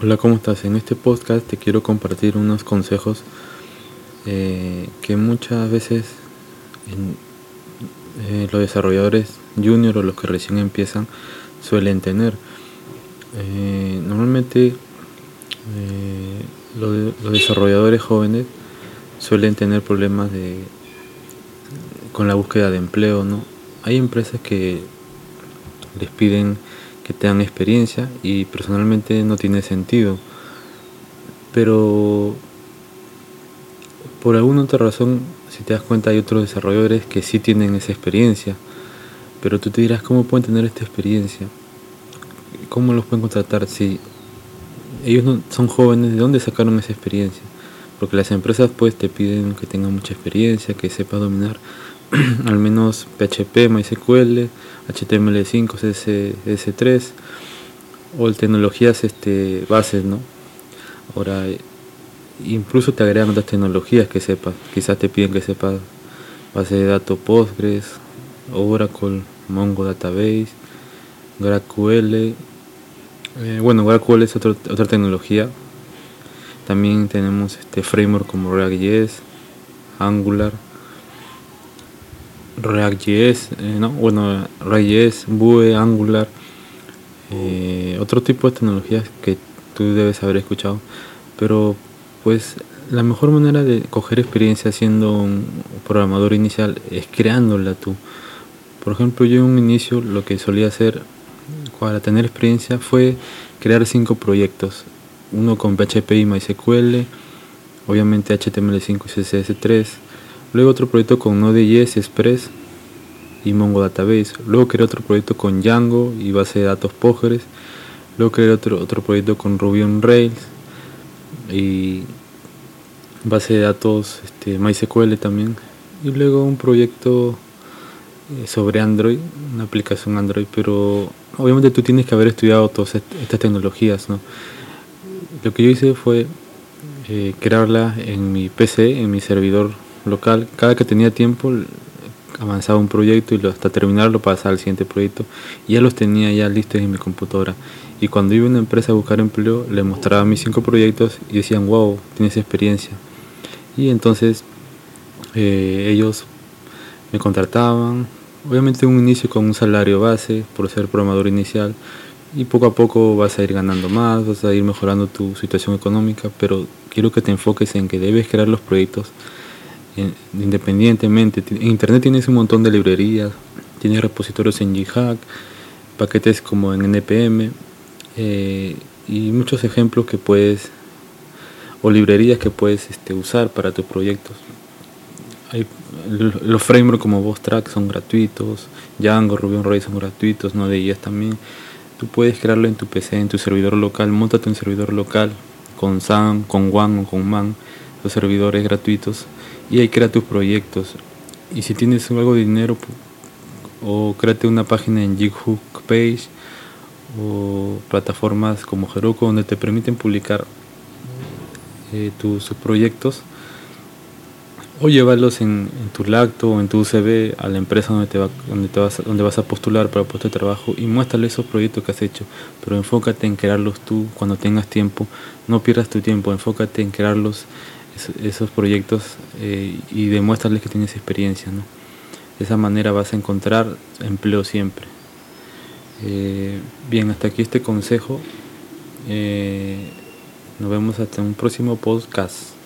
Hola, ¿cómo estás? En este podcast te quiero compartir unos consejos eh, que muchas veces eh, los desarrolladores junior o los que recién empiezan suelen tener. Eh, normalmente los, desarrolladores jóvenes suelen tener problemas de, con la búsqueda de empleo, ¿no? Hay empresas que les piden que te dan experiencia y personalmente no tiene sentido. Pero por alguna otra razón, si te das cuenta, hay otros desarrolladores que sí tienen esa experiencia. Pero tú te dirás, ¿cómo pueden tener esta experiencia? ¿Cómo los pueden contratar si ellos no son jóvenes? ¿De dónde sacaron esa experiencia? Porque las empresas pues te piden que tengan mucha experiencia, que sepa dominar al menos PHP, MySQL, HTML5, CS, 3 o tecnologías este, bases, ¿no? Ahora, incluso te agregan otras tecnologías que sepas. Quizás te piden que sepas base de datos Postgres, Oracle, Mongo Database, GraphQL. Eh, bueno, GraphQL es otra tecnología. También tenemos este framework como React.js, Angular React.js, eh, ¿no? bueno, React.js, Vue, Angular, eh, otro tipo de tecnologías que tú debes haber escuchado, pero pues la mejor manera de coger experiencia siendo un programador inicial es creándola tú. Por ejemplo, yo en un inicio lo que solía hacer para tener experiencia fue crear cinco proyectos, uno con PHP y MySQL, obviamente HTML5 y CSS3, Luego otro proyecto con Node.js, Express y Mongo Database. Luego creé otro proyecto con Django y base de datos Postgres. Luego creé otro, otro proyecto con Ruby on Rails y base de datos este, MySQL también. Y luego un proyecto eh, sobre Android, una aplicación Android, pero obviamente tú tienes que haber estudiado todas estas tecnologías, ¿no? Lo que yo hice fue eh, crearla en mi PC, en mi servidor local, cada que tenía tiempo avanzaba un proyecto y hasta terminarlo pasaba al siguiente proyecto y ya los tenía ya listos en mi computadora. Y cuando iba a una empresa a buscar empleo, le mostraba mis cinco proyectos y decían, wow, tienes experiencia. Y entonces eh, ellos me contrataban, obviamente en un inicio con un salario base por ser programador inicial y poco a poco vas a ir ganando más, vas a ir mejorando tu situación económica, pero quiero que te enfoques en que debes crear los proyectos independientemente. En Internet tienes un montón de librerías, tienes repositorios en Github, paquetes como en NPM eh, y muchos ejemplos que puedes o librerías que puedes este, usar para tus proyectos. Hay, los frameworks como VosTrack son gratuitos, Django, Ruby on Rails son gratuitos, no de ellas también. Tú puedes crearlo en tu PC, en tu servidor local, montate un servidor local con SAM, con WAN o con MAN, los servidores gratuitos y ahí crea tus proyectos. Y si tienes algo de dinero, o créate una página en GitHub Page o plataformas como Heroku donde te permiten publicar eh, tus, proyectos o llevarlos en, tu lacto o en tu CV a la empresa donde te, va, donde, te vas, donde vas a postular para puesto de trabajo y muéstrale esos proyectos que has hecho, pero enfócate en crearlos tú cuando tengas tiempo, no pierdas tu tiempo, enfócate en crearlos esos proyectos eh, y demuéstrales que tienes experiencia. De esa manera vas a encontrar empleo siempre. Eh, bien, hasta aquí este consejo. Eh, nos vemos hasta un próximo podcast.